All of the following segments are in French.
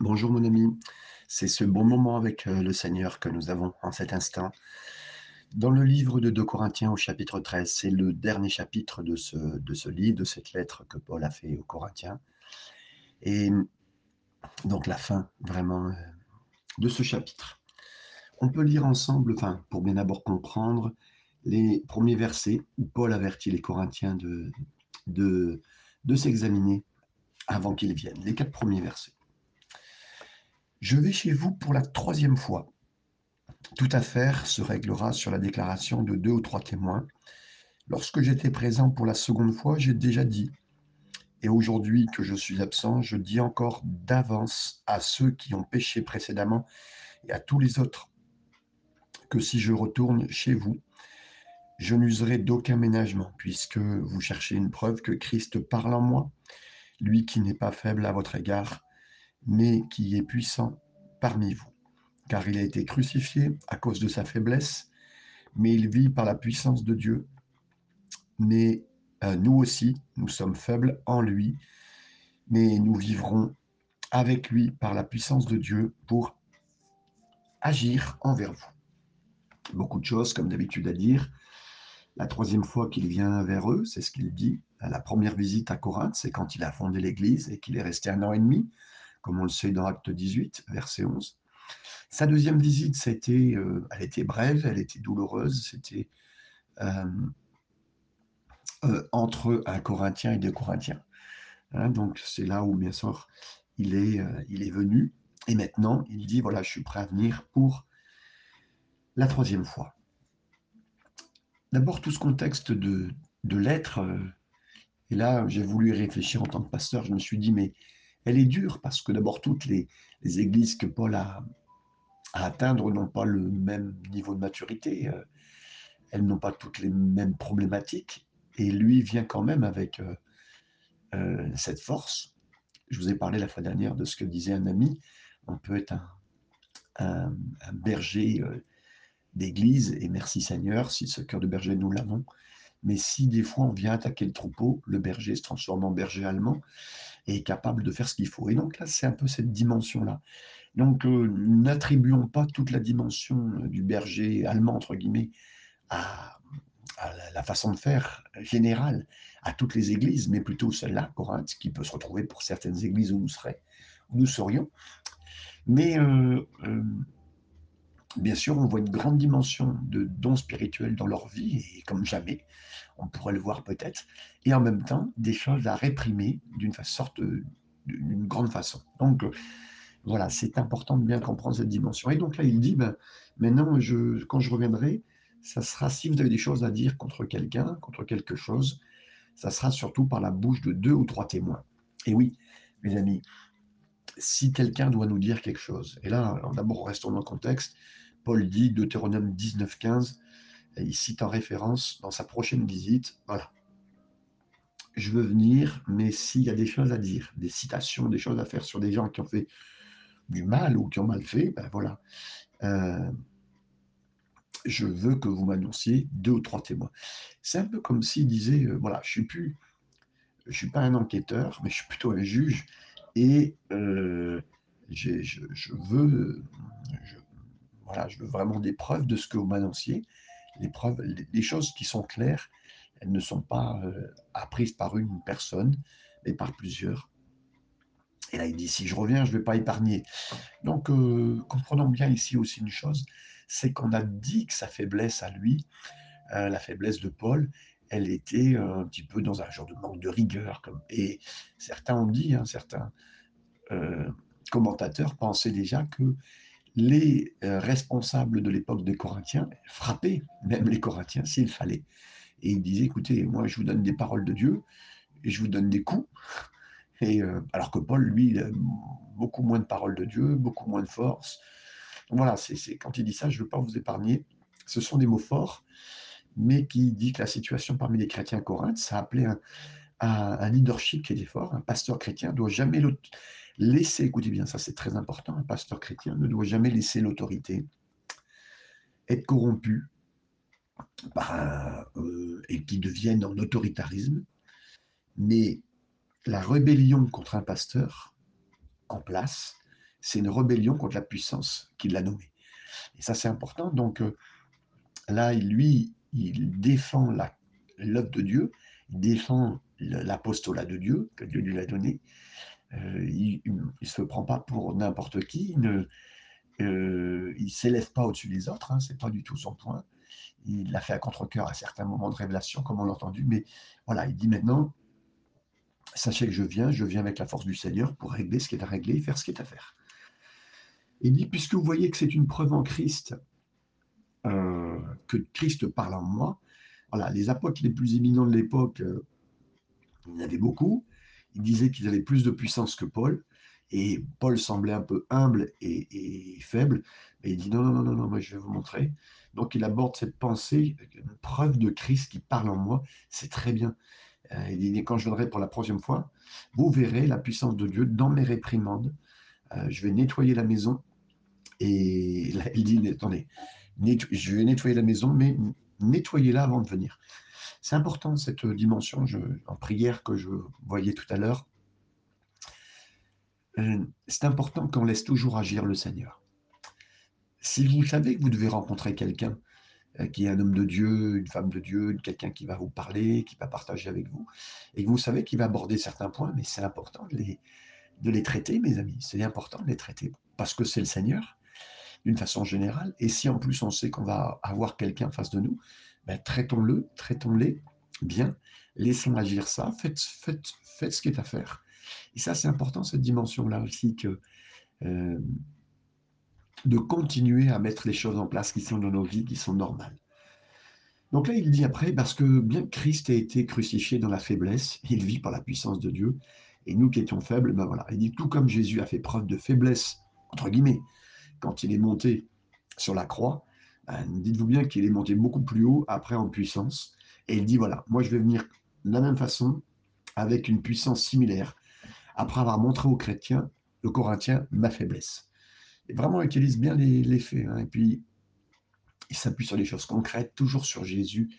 Bonjour mon ami, c'est ce bon moment avec euh, le Seigneur que nous avons en cet instant. Dans le livre de 2 Corinthiens au chapitre 13, c'est le dernier chapitre de ce, de ce livre, de cette lettre que Paul a fait aux Corinthiens. Et donc la fin vraiment euh, de ce chapitre. On peut lire ensemble, enfin pour bien d'abord comprendre, les premiers versets où Paul avertit les Corinthiens de, de, de s'examiner avant qu'ils viennent. Les quatre premiers versets. Je vais chez vous pour la troisième fois. Toute affaire se réglera sur la déclaration de deux ou trois témoins. Lorsque j'étais présent pour la seconde fois, j'ai déjà dit, et aujourd'hui que je suis absent, je dis encore d'avance à ceux qui ont péché précédemment et à tous les autres, que si je retourne chez vous, je n'userai d'aucun ménagement, puisque vous cherchez une preuve que Christ parle en moi, lui qui n'est pas faible à votre égard, mais qui est puissant parmi vous. Car il a été crucifié à cause de sa faiblesse, mais il vit par la puissance de Dieu. Mais euh, nous aussi, nous sommes faibles en lui, mais nous vivrons avec lui par la puissance de Dieu pour agir envers vous. Beaucoup de choses, comme d'habitude, à dire. La troisième fois qu'il vient vers eux, c'est ce qu'il dit. La première visite à Corinthe, c'est quand il a fondé l'Église et qu'il est resté un an et demi comme on le sait dans Acte 18, verset 11. Sa deuxième visite, c'était, euh, elle était brève, elle était douloureuse, c'était euh, euh, entre un Corinthien et deux Corinthiens. Hein, donc c'est là où, bien sûr, il est, il est venu. Et maintenant, il dit, voilà, je suis prêt à venir pour la troisième fois. D'abord, tout ce contexte de, de l'être, et là, j'ai voulu réfléchir en tant que pasteur, je me suis dit, mais elle est dure parce que d'abord toutes les, églises que Paul a à atteindre n'ont pas le même niveau de maturité, euh, elles n'ont pas toutes les mêmes problématiques, et lui vient quand même avec euh, euh, cette force. Je vous ai parlé la fois dernière de ce que disait un ami, on peut être un, un berger d'église, et merci Seigneur, si ce cœur de berger nous l'avons, mais si des fois on vient attaquer le troupeau, le berger se transforme en berger allemand et est capable de faire ce qu'il faut. Et donc là, c'est un peu cette dimension-là. Donc, euh, n'attribuons pas toute la dimension euh, du berger allemand, entre guillemets, à, la façon de faire générale à toutes les églises, mais plutôt celle-là, Corinthe, qui peut se retrouver pour certaines églises où nous, serions. Mais euh, bien sûr, on voit une grande dimension de dons spirituels dans leur vie, et comme jamais, on pourrait le voir peut-être, et en même temps, des choses à réprimer d'une sorte, d'une grande façon. Donc, voilà, c'est important de bien comprendre cette dimension. Et donc là, il dit, ben, maintenant, quand je reviendrai, ça sera, si vous avez des choses à dire contre quelqu'un, contre quelque chose, ça sera surtout par la bouche de deux ou trois témoins. Et oui, mes amis, si quelqu'un doit nous dire quelque chose, et là, d'abord, restons dans le contexte, Paul dit, Deutéronome 19, 15, il cite en référence dans sa prochaine visite, voilà, je veux venir, mais s'il y a des choses à dire, des citations, des choses à faire sur des gens qui ont fait du mal ou qui ont mal fait, ben voilà, euh, je veux que vous m'annonciez deux ou trois témoins. C'est un peu comme s'il disait, euh, voilà, je suis suis pas un enquêteur, mais je suis plutôt un juge, et euh, je, veux, voilà, je veux vraiment des preuves de ce que vous m'annonciez, les preuves, les, choses qui sont claires, elles ne sont pas euh, apprises par une personne, mais par plusieurs. Et là, il dit, si je reviens, je ne vais pas épargner. Donc, euh, comprenons bien ici aussi une chose, c'est qu'on a dit que sa faiblesse à lui, la faiblesse de Paul, elle était un petit peu dans un genre de manque de rigueur. Et certains ont dit, hein, certains commentateurs pensaient déjà que les euh, responsables de l'époque des Corinthiens frappaient même les Corinthiens s'il fallait. Et ils disaient, écoutez, moi je vous donne des paroles de Dieu et je vous donne des coups. Et, euh, alors que Paul, lui, a beaucoup moins de paroles de Dieu, beaucoup moins de force. voilà, c'est quand il dit ça, je ne veux pas vous épargner. Ce sont des mots forts, mais qui dit que la situation parmi les chrétiens à Corinthe, ça appelait un, un, leadership qui était fort. Un pasteur chrétien ne doit jamais laisser, écoutez bien, ça c'est très important, un pasteur chrétien ne doit jamais laisser l'autorité être corrompu euh, et qui devienne en autoritarisme, mais la rébellion contre un pasteur en place c'est une rébellion contre la puissance qui l'a nommé. Et ça, c'est important. Donc euh, là, lui, il défend l'œuvre de Dieu, il défend l'apostolat de Dieu que Dieu lui a donné. Euh, il ne se prend pas pour n'importe qui, il ne euh, s'élève pas au-dessus des autres, hein, c'est pas du tout son point. Il l'a fait à contre-cœur à certains moments de révélation, comme on l'a entendu, mais voilà, il dit maintenant, sachez que je viens, je viens avec la force du Seigneur pour régler ce qui est à régler faire ce qui est à faire. Il dit, puisque vous voyez que c'est une preuve en Christ, que Christ parle en moi, voilà, les apôtres les plus éminents de l'époque, euh, il y en avait beaucoup, ils disaient qu'ils avaient plus de puissance que Paul, et Paul semblait un peu humble et, faible, mais il dit non, non, non, non, non, moi je vais vous montrer. Donc il aborde cette pensée, une preuve de Christ qui parle en moi, c'est très bien. Euh, il dit, quand je viendrai pour la troisième fois, vous verrez la puissance de Dieu dans mes réprimandes. Euh, je vais nettoyer la maison. Et il dit, attendez, je vais nettoyer la maison, mais nettoyez-la avant de venir. C'est important cette dimension je, en prière que je voyais tout à l'heure. Euh, c'est important qu'on laisse toujours agir le Seigneur. Si vous savez que vous devez rencontrer quelqu'un euh, qui est un homme de Dieu, une femme de Dieu, quelqu'un qui va vous parler, qui va partager avec vous, et que vous savez qu'il va aborder certains points, mais c'est important de les, de les traiter, mes amis. C'est important de les traiter parce que c'est le Seigneur, d'une façon générale. Et si en plus on sait qu'on va avoir quelqu'un face de nous, ben, traitons-le, traitons-les bien, laissons agir ça, faites, faites, faites ce qui est à faire. Et ça, c'est important, cette dimension-là aussi, que euh, de continuer à mettre les choses en place qui sont dans nos vies, qui sont normales. Donc là, il dit après, parce que bien que Christ ait été crucifié dans la faiblesse, il vit par la puissance de Dieu, et nous qui étions faibles, ben voilà, il dit tout comme Jésus a fait preuve de faiblesse, entre guillemets, quand il est monté sur la croix, ben, dites-vous bien qu'il est monté beaucoup plus haut après en puissance, et il dit voilà, moi je vais venir de la même façon, avec une puissance similaire, après avoir montré aux chrétiens, aux Corinthiens, ma faiblesse et vraiment utilise bien les, faits. Hein. Et puis, il s'appuie sur les choses concrètes, toujours sur Jésus,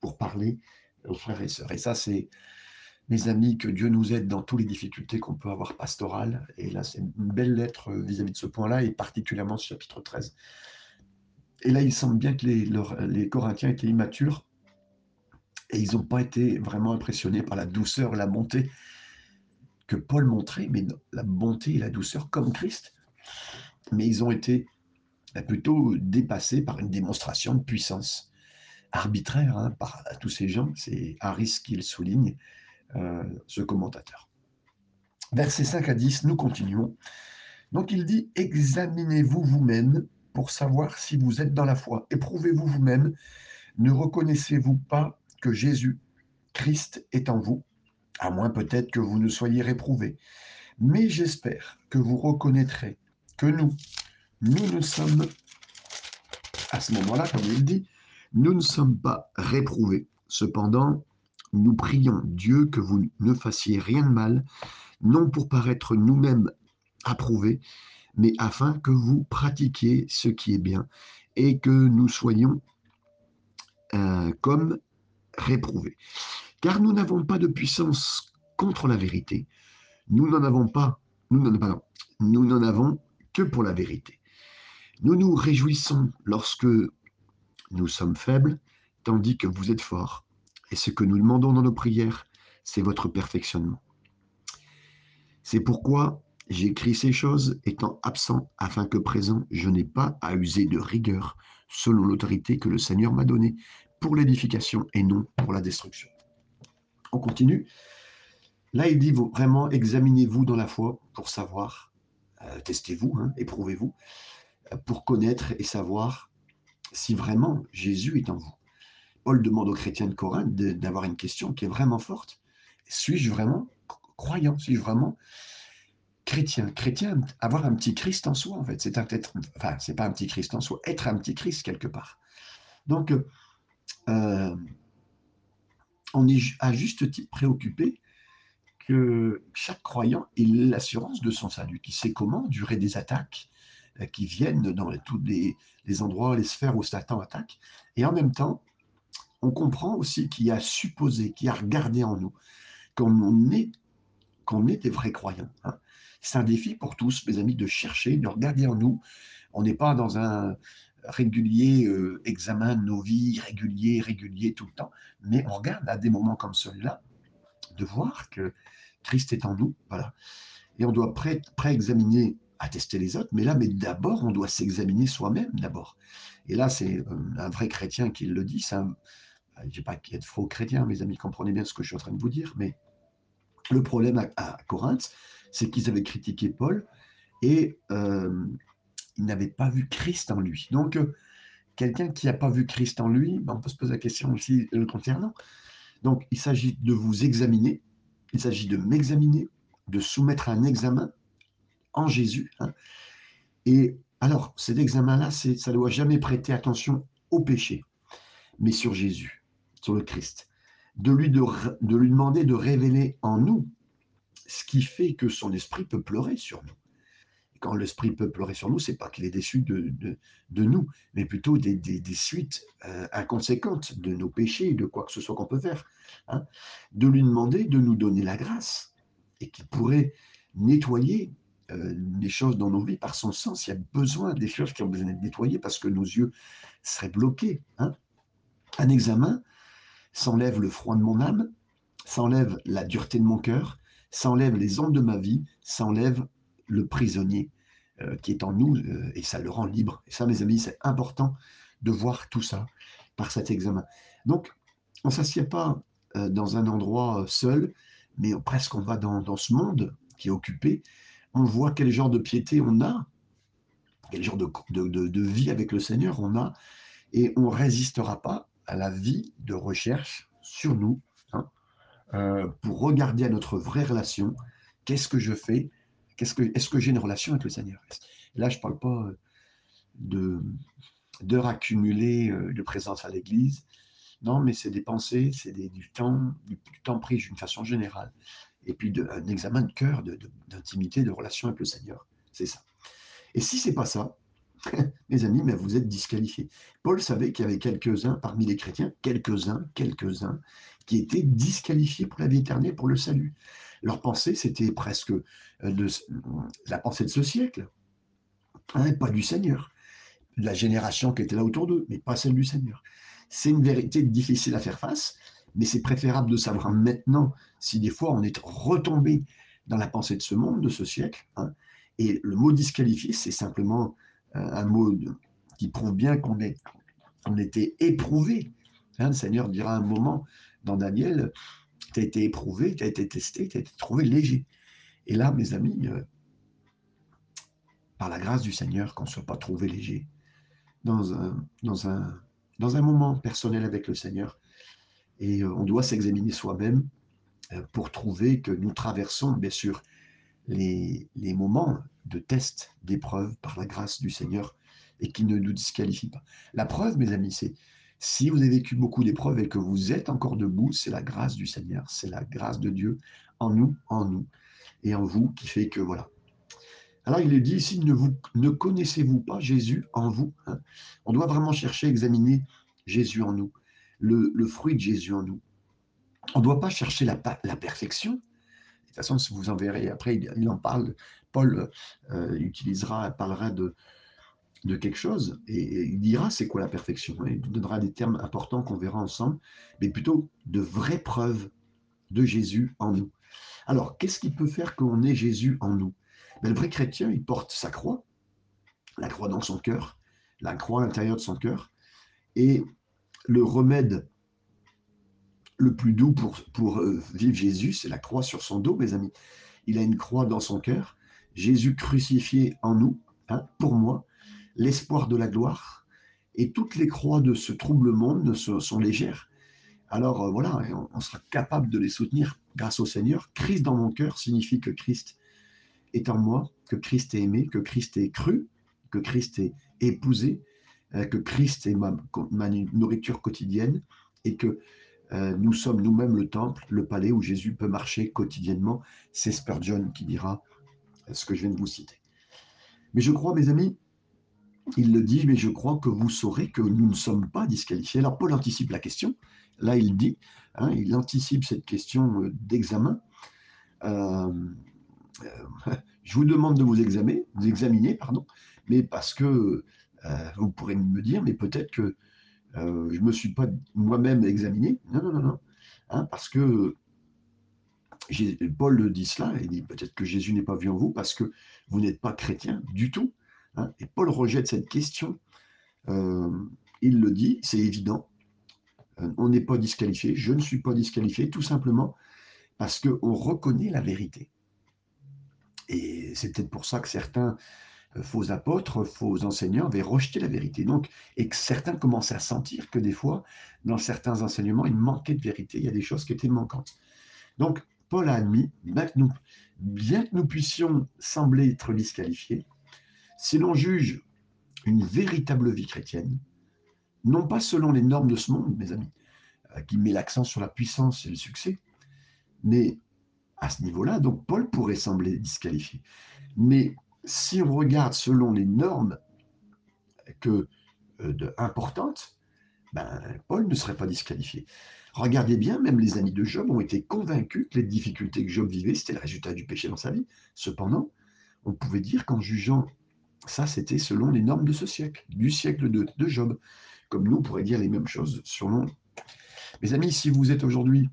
pour parler aux frères et sœurs. Et ça, c'est, mes amis, que Dieu nous aide dans toutes les difficultés qu'on peut avoir pastorales. Et là, c'est une belle lettre euh, vis-à-vis de ce point-là, et particulièrement ce chapitre 13. Et là, il semble bien que les, Corinthiens étaient immatures, et ils n'ont pas été vraiment impressionnés par la douceur la bonté que Paul montrait, mais la bonté et la douceur comme Christ mais ils ont été bah, plutôt dépassés par une démonstration de puissance arbitraire hein, par tous ces gens. C'est Harris qui le souligne, euh, ce commentateur. Versets 5 à 10, nous continuons. Donc il dit, examinez-vous vous-même pour savoir si vous êtes dans la foi. Éprouvez-vous vous-même. Ne reconnaissez-vous pas que Jésus, Christ, est en vous, à moins peut-être que vous ne soyez réprouvés. Mais j'espère que vous reconnaîtrez que nous, nous ne sommes, à ce moment-là, comme il dit, nous ne sommes pas réprouvés. Cependant, nous prions Dieu que vous ne fassiez rien de mal, non pour paraître nous-mêmes approuvés, mais afin que vous pratiquiez ce qui est bien et que nous soyons euh, comme réprouvés. Car nous n'avons pas de puissance contre la vérité. Nous n'en avons pas, nous n'en, nous n'en avons que pour la vérité. Nous nous réjouissons lorsque nous sommes faibles, tandis que vous êtes forts. Et ce que nous demandons dans nos prières, c'est votre perfectionnement. C'est pourquoi j'écris ces choses étant absent, afin que présent, je n'ai pas à user de rigueur, selon l'autorité que le Seigneur m'a donnée, pour l'édification et non pour la destruction. On continue. Là, il dit vraiment, examinez-vous dans la foi pour savoir euh, testez-vous, hein, éprouvez-vous, euh, pour connaître et savoir si vraiment Jésus est en vous. Paul demande aux chrétiens de Corinthe d'avoir une question qui est vraiment forte. Suis-je vraiment croyant? Suis-je vraiment chrétien? Chrétien, avoir un petit Christ en soi, en fait. C'est être, enfin, c'est pas un petit Christ en soi, être un petit Christ quelque part. Donc, euh, on est à juste titre préoccupé que chaque croyant ait l'assurance de son salut, qui sait comment durer des attaques euh, qui viennent dans tous les, endroits, les sphères où Satan attaque. Et en même temps, on comprend aussi qu'il y a supposé, qu'il y a regardé en nous qu'on est, qu'on est des vrais croyants. Hein. C'est un défi pour tous, mes amis, de chercher, de regarder en nous. On n'est pas dans un régulier euh, examen de nos vies, régulier, régulier tout le temps, mais on regarde à des moments comme celui-là, de voir que Christ est en nous, voilà. Et on doit pré-examiner, attester les autres, mais là, mais d'abord, on doit s'examiner soi-même d'abord. Et là, c'est euh, un vrai chrétien qui le dit, c'est un, je ne dis pas qu'il y ait de faux chrétiens, mes amis, comprenez bien ce que je suis en train de vous dire, mais le problème à, Corinthe, c'est qu'ils avaient critiqué Paul et euh, ils n'avaient pas vu Christ en lui. Donc, euh, quelqu'un qui n'a pas vu Christ en lui, ben, on peut se poser la question aussi le concernant. Donc, il s'agit de vous examiner, il s'agit de m'examiner, de soumettre un examen en Jésus. Hein. Et alors, cet examen-là, ça ne doit jamais prêter attention au péché, mais sur Jésus, sur le Christ de lui, de, lui demander de révéler en nous ce qui fait que son esprit peut pleurer sur nous. quand l'esprit peut pleurer sur nous, c'est pas qu'il est déçu de, de, nous, mais plutôt des, des, suites euh, inconséquentes de nos péchés, de quoi que ce soit qu'on peut faire. Hein. De lui demander de nous donner la grâce et qu'il pourrait nettoyer euh, les choses dans nos vies par son sens. Il y a besoin des choses qui ont besoin d'être nettoyées parce que nos yeux seraient bloqués. Hein. Un examen, ça enlève le froid de mon âme, ça enlève la dureté de mon cœur, ça enlève les ondes de ma vie, ça enlève le prisonnier euh, qui est en nous euh, et ça le rend libre. Et ça, mes amis, c'est important de voir tout ça par cet examen. Donc, on ne s'assied pas euh, dans un endroit seul, mais presque on va dans, ce monde qui est occupé. On voit quel genre de piété on a, quel genre de, de vie avec le Seigneur on a, et on ne résistera pas à la vie de recherche sur nous, hein, euh, pour regarder à notre vraie relation, qu'est-ce que je fais, qu'est-ce que, est-ce que j'ai une relation avec le Seigneur? Là, je ne parle pas de, d'heures accumulées euh, de présence à l'Église, non, mais c'est des pensées, c'est du temps, du, temps pris d'une façon générale, et puis de, un examen de cœur, de, d'intimité, de relation avec le Seigneur. C'est ça. Et si c'est pas ça, mes amis, mais vous êtes disqualifiés. Paul savait qu'il y avait quelques-uns parmi les chrétiens, quelques-uns, quelques-uns, qui étaient disqualifiés pour la vie éternelle, pour le salut. Leur pensée, c'était presque euh, de, la pensée de ce siècle, hein, pas du Seigneur. La génération qui était là autour d'eux, mais pas celle du Seigneur. C'est une vérité difficile à faire face, mais c'est préférable de savoir maintenant si des fois on est retombé dans la pensée de ce monde, de ce siècle. Hein. et le mot disqualifié, c'est simplement un mot qui prouve bien qu'on est, on était éprouvé. Hein, le Seigneur dira un moment dans Daniel, tu as été éprouvé, tu as été testé, tu as été trouvé léger. Et là, mes amis, euh, par la grâce du Seigneur, qu'on ne soit pas trouvé léger dans un, dans, un, dans un moment personnel avec le Seigneur. Et euh, on doit s'examiner soi-même euh, pour trouver que nous traversons, bien sûr, les, les moments de tests, d'épreuves par la grâce du Seigneur et qui ne nous disqualifie pas. La preuve, mes amis, c'est si vous avez vécu beaucoup d'épreuves et que vous êtes encore debout, c'est la grâce du Seigneur, c'est la grâce de Dieu en nous, en nous et en vous qui fait que voilà. Alors il est dit ici, ne, vous, ne connaissez-vous pas Jésus en vous hein On doit vraiment chercher, examiner Jésus en nous, le, fruit de Jésus en nous. On ne doit pas chercher la, la perfection, de toute façon, vous en verrez après, il, en parle. Paul euh, utilisera, parlera de, quelque chose et, il dira c'est quoi la perfection? il donnera des termes importants qu'on verra ensemble, mais plutôt de vraies preuves de Jésus en nous. Alors, qu'est-ce qui peut faire qu'on ait Jésus en nous? Ben, Le vrai chrétien, il porte sa croix, la croix dans son cœur, la croix à l'intérieur de son cœur, et le remède le plus doux pour, pour euh, vivre Jésus, c'est la croix sur son dos, mes amis. Il a une croix dans son cœur. Jésus crucifié en nous, hein, pour moi, l'espoir de la gloire. Et toutes les croix de ce trouble monde sont, légères. Alors euh, voilà, on, sera capable de les soutenir grâce au Seigneur. Christ dans mon cœur signifie que Christ est en moi, que Christ est aimé, que Christ est cru, que Christ est épousé, euh, que Christ est ma, nourriture quotidienne et que euh, nous sommes nous-mêmes le temple, le palais où Jésus peut marcher quotidiennement. C'est Spurgeon qui dira ce que je viens de vous citer. Mais je crois, mes amis, il le dit, mais je crois que vous saurez que nous ne sommes pas disqualifiés. Alors Paul anticipe la question. Là, il dit, hein, il anticipe cette question euh, d'examen. Euh, Je vous demande de vous examiner, vous examiner pardon, mais parce que vous pourrez me dire, mais peut-être que je ne me suis pas moi-même examiné. Non, non, non, non. Hein, parce que Paul dit cela, il dit peut-être que Jésus n'est pas vu en vous parce que vous n'êtes pas chrétien du tout. Hein. et Paul rejette cette question. Euh, il le dit, c'est évident. Euh, on n'est pas disqualifié, je ne suis pas disqualifié, tout simplement parce qu'on reconnaît la vérité. Et c'est peut-être pour ça que certains euh, faux apôtres, faux enseignants avaient rejeté la vérité. Donc, et que certains commençaient à sentir que des fois, dans certains enseignements, il manquait de vérité, il y a des choses qui étaient manquantes. Donc, Paul a admis, bien que nous, puissions sembler être disqualifiés, si l'on juge une véritable vie chrétienne, non pas selon les normes de ce monde, mes amis, euh, qui met l'accent sur la puissance et le succès, mais à ce niveau-là, donc Paul pourrait sembler disqualifié. Mais si on regarde selon les normes euh, importantes, ben, Paul ne serait pas disqualifié. Regardez bien, même les amis de Job ont été convaincus que les difficultés que Job vivait, c'était le résultat du péché dans sa vie. Cependant, on pouvait dire qu'en jugeant ça, c'était selon les normes de ce siècle, du siècle de, Job. Comme nous, on pourrait dire les mêmes choses selon. Mes amis, si vous êtes aujourd'hui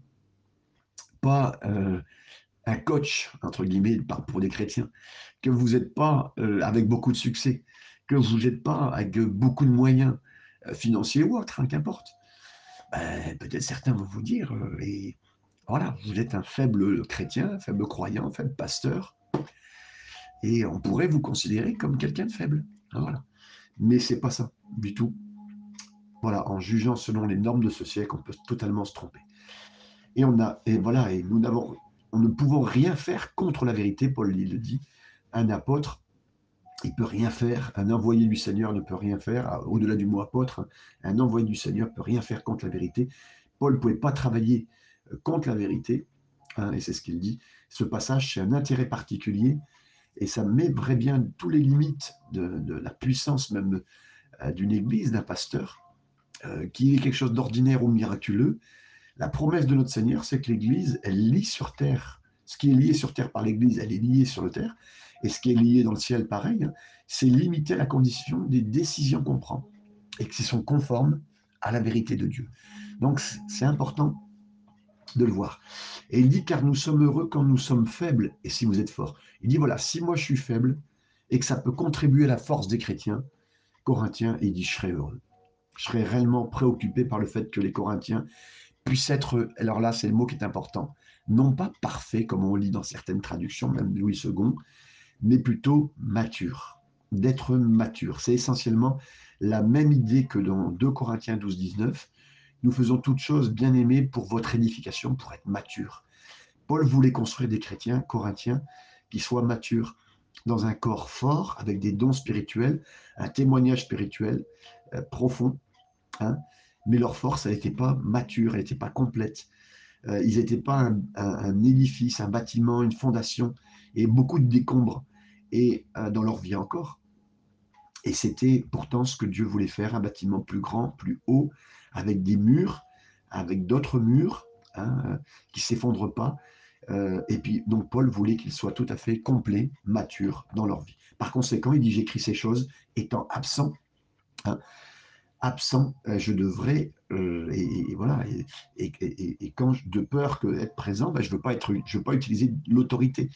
pas euh, un coach, entre guillemets, pour des chrétiens, que vous n'êtes pas euh, avec beaucoup de succès, que vous n'êtes pas avec beaucoup de moyens euh, financiers ou autres, hein, qu'importe, ben, peut-être certains vont vous dire, euh, et voilà, vous êtes un faible chrétien, un faible croyant, un faible pasteur, et on pourrait vous considérer comme quelqu'un de faible. Hein, voilà. Mais c'est pas ça du tout. Voilà, en jugeant selon les normes de ce siècle, on peut totalement se tromper. Et on a, et voilà, et nous n'avons, on ne pouvons rien faire contre la vérité. Paul le dit. Un apôtre il peut rien faire. Un envoyé du Seigneur ne peut rien faire. Au-delà du mot apôtre, un envoyé du Seigneur peut rien faire contre la vérité. Paul ne pouvait pas travailler euh, contre la vérité, hein, et c'est ce qu'il dit. Ce passage, c'est un intérêt particulier, et ça met très bien tous les limites de, la puissance même euh, d'une église, d'un pasteur, euh, qui est quelque chose d'ordinaire ou miraculeux. La promesse de notre Seigneur, c'est que l'Église, elle lie sur terre. Ce qui est lié sur terre par l'Église, elle est liée sur le terre et ce qui est lié dans le ciel, pareil, hein, c'est limiter la condition des décisions qu'on prend et qui sont conformes à la vérité de Dieu. Donc c'est important de le voir. Et il dit, car nous sommes heureux quand nous sommes faibles, et si vous êtes forts. Il dit, voilà, si moi je suis faible, et que ça peut contribuer à la force des chrétiens, Corinthiens, il dit, je serai heureux. Je serai réellement préoccupé par le fait que les Corinthiens puissent être, alors là c'est le mot qui est important, non pas parfaits, comme on lit dans certaines traductions, même Louis II, mais plutôt mature, d'être mature. C'est essentiellement la même idée que dans 2 Corinthiens 12, 19. Nous faisons toutes choses bien aimées pour votre édification, pour être mature. Paul voulait construire des chrétiens corinthiens qui soient matures dans un corps fort, avec des dons spirituels, un témoignage spirituel euh, profond. Hein, mais leur force, n'était pas mature, elle n'était pas complète. Euh, ils n'étaient pas un, un, édifice, un bâtiment, une fondation, et beaucoup de décombres et euh, dans leur vie encore. Et c'était pourtant ce que Dieu voulait faire, un bâtiment plus grand, plus haut, avec des murs, avec d'autres murs hein, euh, qui ne s'effondrent pas. Euh, et puis, donc, Paul voulait qu'ils soient tout à fait complets, matures dans leur vie. Par conséquent, il dit J'écris ces choses étant absent. Hein, absent, je devrais, et, voilà, et, quand de peur que être présent, ben, je ne veux, je veux pas utiliser l'autorité.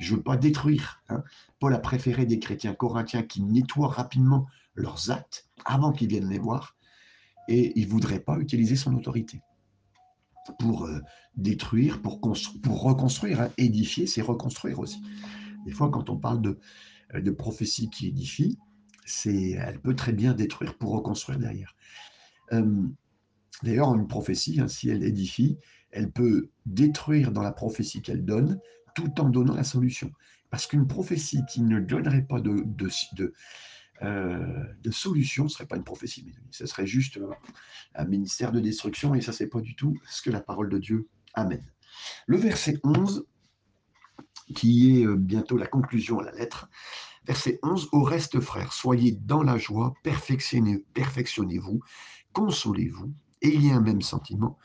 Je ne veux pas détruire. Hein. Paul a préféré des chrétiens corinthiens qui nettoient rapidement leurs actes avant qu'ils viennent les voir, et il ne voudrait pas utiliser son autorité pour euh, détruire, pour, reconstruire. Hein. Édifier, c'est reconstruire aussi. Des fois, quand on parle de, euh, prophétie qui édifie, elle peut très bien détruire pour reconstruire derrière. D'ailleurs, une prophétie, hein, si elle édifie, elle peut détruire dans la prophétie qu'elle donne, tout en donnant la solution. Parce qu'une prophétie qui ne donnerait pas de, euh, solution ne serait pas une prophétie, Ce serait juste un ministère de destruction, et ça, c'est pas du tout ce que la parole de Dieu amène. Le verset 11, qui est euh, bientôt la conclusion à la lettre, verset 11, Au reste, frères, soyez dans la joie, perfectionnez-vous, perfectionnez consolez-vous, ayez un même sentiment,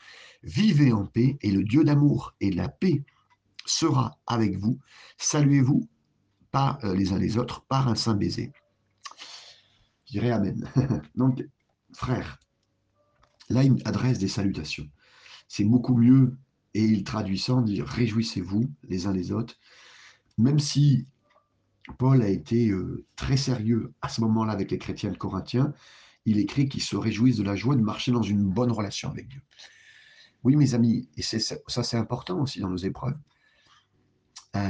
vivez en paix, et le Dieu d'amour et la paix sera avec vous. Saluez-vous euh, les uns les autres par un saint baiser. Je dirais Amen. Donc, frère, là, il adresse des salutations. C'est beaucoup mieux, et il traduit ça en dire Réjouissez-vous les uns les autres, même si Paul a été euh, très sérieux à ce moment-là avec les chrétiens de Corinthiens, il écrit qu'ils se réjouissent de la joie de marcher dans une bonne relation avec Dieu. Oui, mes amis, et ça c'est important aussi dans nos épreuves,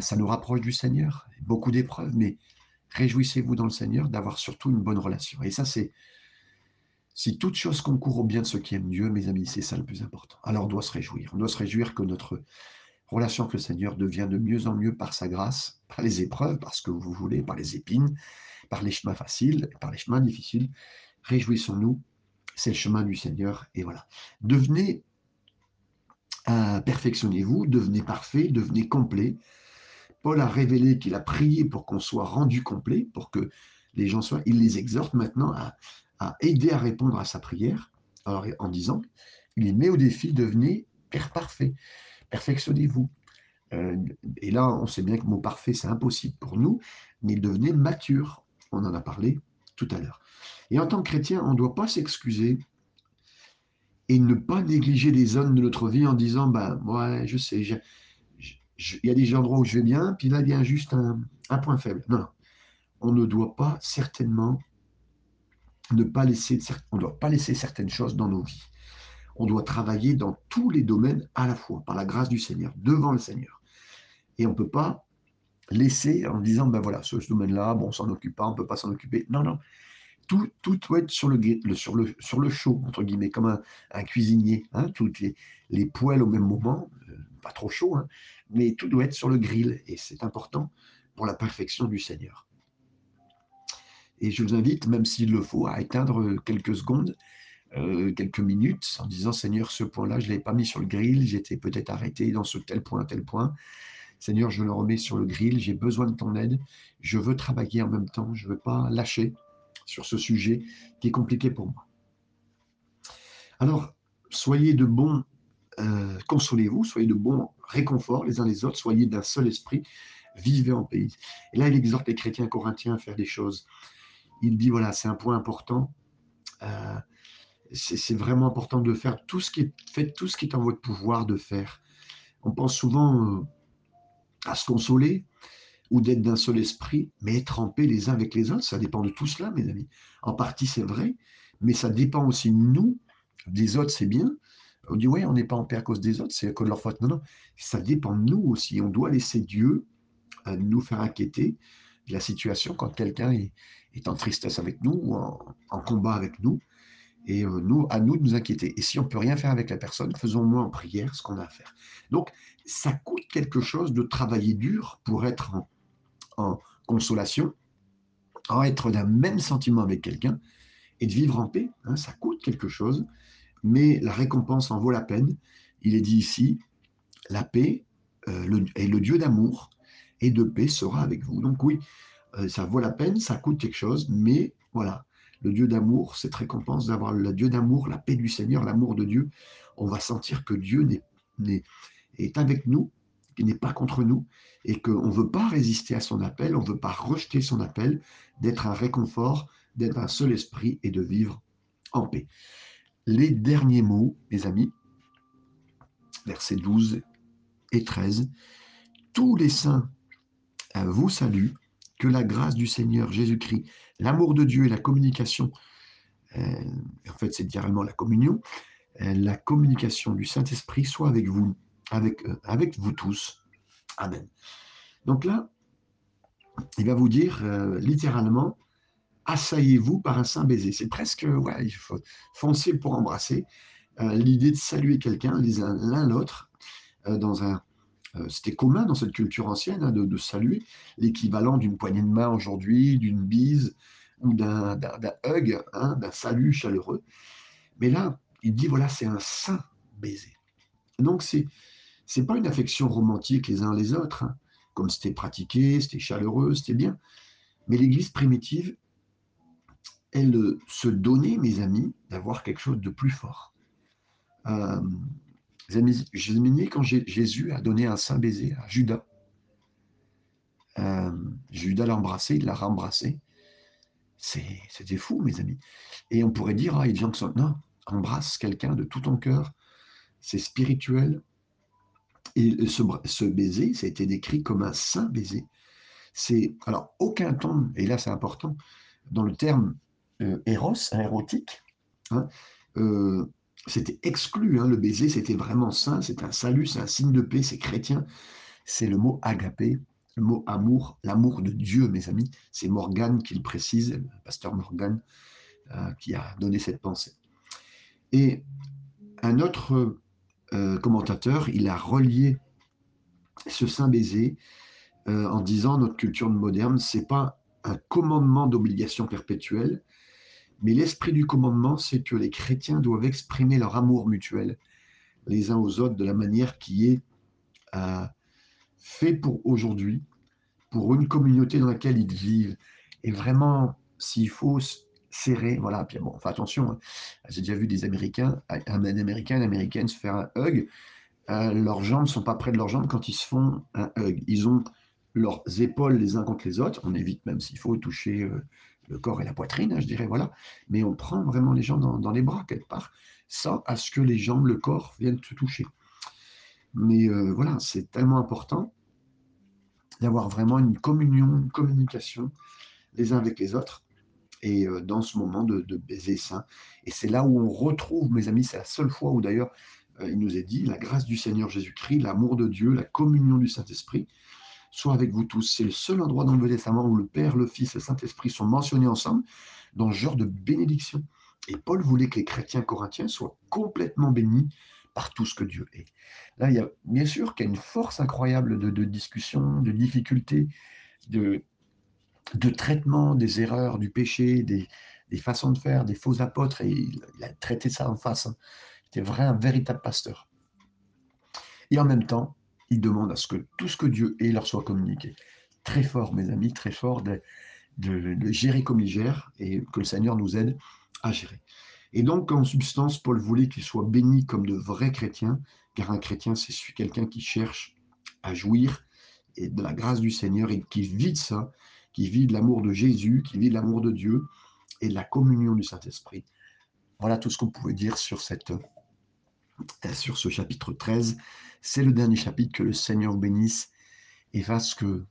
ça nous rapproche du Seigneur, beaucoup d'épreuves, mais réjouissez-vous dans le Seigneur d'avoir surtout une bonne relation. Et ça c'est, si toute chose concourt au bien de ceux qui aiment Dieu, mes amis, c'est ça le plus important. Alors on doit se réjouir, on doit se réjouir que notre relation avec le Seigneur devient de mieux en mieux par sa grâce, par les épreuves, par ce que vous voulez, par les épines, par les chemins faciles, par les chemins difficiles. Réjouissons-nous, c'est le chemin du Seigneur, et voilà. Devenez, perfectionnez-vous, devenez parfait, devenez complet. Paul a révélé qu'il a prié pour qu'on soit rendu complet, pour que les gens soient, il les exhorte maintenant à, aider à répondre à sa prière, alors, en disant, il les met au défi, devenez père parfait perfectionnez-vous. Euh, et là, on sait bien que mot parfait, c'est impossible pour nous, mais devenez mature. On en a parlé tout à l'heure. Et en tant que chrétien, on ne doit pas s'excuser et ne pas négliger les zones de notre vie en disant, ben, ouais, je sais, il y a des endroits où je vais bien, puis là, il y a juste un, point faible. Non, non. On ne doit pas certainement ne pas laisser, on doit pas laisser certaines choses dans nos vies on doit travailler dans tous les domaines à la fois, par la grâce du Seigneur, devant le Seigneur. Et on ne peut pas laisser en disant, ben voilà, ce, domaine-là, bon, on s'en occupe pas, on ne peut pas s'en occuper. Non, non. Tout, tout doit être sur le, sur, le, sur le chaud, entre guillemets, comme un, cuisinier. Hein, toutes les, les, poêles au même moment, pas trop chaud, hein, mais tout doit être sur le grill. Et c'est important pour la perfection du Seigneur. Et je vous invite, même s'il le faut, à éteindre quelques secondes euh, quelques minutes en disant Seigneur, ce point-là, je ne l'avais pas mis sur le grill, j'étais peut-être arrêté dans ce tel point, tel point. Seigneur, je le remets sur le grill, j'ai besoin de ton aide, je veux travailler en même temps, je ne veux pas lâcher sur ce sujet qui est compliqué pour moi. Alors, soyez de bons, euh, consolez-vous, soyez de bons réconforts les uns les autres, soyez d'un seul esprit, vivez en pays. Et là, il exhorte les chrétiens corinthiens à faire des choses. Il dit, voilà, c'est un point important. Euh, c'est vraiment important de faire tout ce qui est fait, tout ce qui est en votre pouvoir de faire. On pense souvent euh, à se consoler ou d'être d'un seul esprit, mais être en paix les uns avec les autres, ça dépend de tout cela, mes amis. En partie, c'est vrai, mais ça dépend aussi de nous. Des autres, c'est bien. On dit, ouais, on n'est pas en paix à cause des autres, c'est à cause de leur faute. Non, non, ça dépend de nous aussi. On doit laisser Dieu euh, nous faire inquiéter de la situation quand quelqu'un est, en tristesse avec nous ou en combat avec nous. Et euh, nous, à nous de nous inquiéter. Et si on ne peut rien faire avec la personne, faisons moins en prière ce qu'on a à faire. Donc, ça coûte quelque chose de travailler dur pour être en, consolation, en être d'un même sentiment avec quelqu'un et de vivre en paix. Hein, ça coûte quelque chose, mais la récompense en vaut la peine. Il est dit ici, la paix euh, le, et le Dieu d'amour et de paix sera avec vous. Donc oui, euh, ça vaut la peine, ça coûte quelque chose, mais voilà, le Dieu d'amour, cette récompense d'avoir le Dieu d'amour, la paix du Seigneur, l'amour de Dieu, on va sentir que Dieu est avec nous, qu'il n'est pas contre nous, et qu'on ne veut pas résister à son appel, on ne veut pas rejeter son appel, d'être un réconfort, d'être un seul esprit et de vivre en paix. Les derniers mots, mes amis, versets 12 et 13, tous les saints vous saluent, que la grâce du Seigneur Jésus-Christ, l'amour de Dieu et la communication, euh, en fait c'est littéralement la communion, euh, la communication du Saint-Esprit soit avec vous, avec, euh, avec vous tous. Amen. Donc là, il va vous dire littéralement, assaillez-vous par un saint baiser. C'est presque, ouais, il faut foncer pour embrasser. L'idée de saluer quelqu'un l'un l'autre dans un euh, c'était commun dans cette culture ancienne hein, de, saluer, l'équivalent d'une poignée de main aujourd'hui, d'une bise ou d'un hug, hein, d'un salut chaleureux. Mais là, il dit voilà, c'est un saint baiser. Donc, c'est n'est pas une affection romantique les uns les autres, hein. comme c'était pratiqué, c'était chaleureux, c'était bien. Mais l'Église primitive, elle se donnait, mes amis, d'avoir quelque chose de plus fort. Euh, imaginez quand Jésus a donné un saint baiser à Judas. Euh, Judas l'a embrassé, il l'a rembrassé. C'était fou, mes amis. Et on pourrait dire, ah, il qui sont. Non, embrasse quelqu'un de tout ton cœur. C'est spirituel. Et ce, baiser, ça a été décrit comme un saint baiser. C'est alors aucun ton, et là c'est important, dans le terme euh, éros, érotique, hein, euh, c'était exclu. Hein, le baiser, c'était vraiment saint, c'est un salut, c'est un signe de paix, c'est chrétien. C'est le mot agapé, le mot amour, l'amour de Dieu, mes amis. C'est Morgane qui le précise, le pasteur Morgane, euh, qui a donné cette pensée. Et un autre euh, commentateur, il a relié ce saint baiser en disant notre culture moderne, c'est pas un commandement d'obligation perpétuelle, mais l'esprit du commandement, c'est que les chrétiens doivent exprimer leur amour mutuel les uns aux autres de la manière qui est fait pour aujourd'hui, pour une communauté dans laquelle ils vivent. Et vraiment, s'il faut serrer, voilà, puis bon, enfin attention, hein. j'ai déjà vu des Américains, un Américain, une Américaine se faire un hug, euh, leurs jambes ne sont pas près de leurs jambes quand ils se font un hug. Ils ont leurs épaules les uns contre les autres, on évite même s'il faut toucher euh, le corps et la poitrine, hein, je dirais, voilà, mais on prend vraiment les gens dans, les bras quelque part, sans à ce que les jambes, le corps viennent se toucher. Mais euh, voilà, c'est tellement important d'avoir vraiment une communion, une communication les uns avec les autres. Et euh, dans ce moment de, baiser saint. Et c'est là où on retrouve, mes amis, c'est la seule fois où d'ailleurs euh, il nous est dit, la grâce du Seigneur Jésus-Christ, l'amour de Dieu, la communion du Saint-Esprit, soit avec vous tous. C'est le seul endroit dans le Nouveau Testament où le Père, le Fils et le Saint-Esprit sont mentionnés ensemble dans ce genre de bénédiction. Et Paul voulait que les chrétiens corinthiens soient complètement bénis par tout ce que Dieu est. Là, il y a bien sûr qu'il y a une force incroyable de, discussion, de difficulté, de, de traitement des erreurs, du péché, des, façons de faire, des faux apôtres, et il, a traité ça en face. Hein. C'était vrai, un véritable pasteur. Et en même temps, il demande à ce que tout ce que Dieu est leur soit communiqué. Très fort, mes amis, très fort de, de gérer comme il gère et que le Seigneur nous aide à gérer. Et donc, en substance, Paul voulait qu'ils soient bénis comme de vrais chrétiens, car un chrétien, c'est quelqu'un qui cherche à jouir et de la grâce du Seigneur et qui vit de ça, qui vit de l'amour de Jésus, qui vit de l'amour de Dieu et de la communion du Saint-Esprit. Voilà tout ce qu'on pouvait dire sur, cette, sur ce chapitre 13. C'est le dernier chapitre que le Seigneur bénisse et fasse que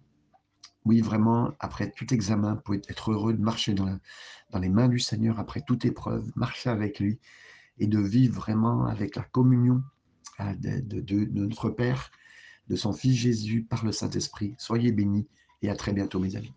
oui, vraiment, après tout examen, vous pouvez être heureux de marcher dans, les mains du Seigneur, après toute épreuve, marcher avec lui et de vivre vraiment avec la communion euh, de notre Père, de son Fils Jésus par le Saint-Esprit. Soyez bénis et à très bientôt, mes amis.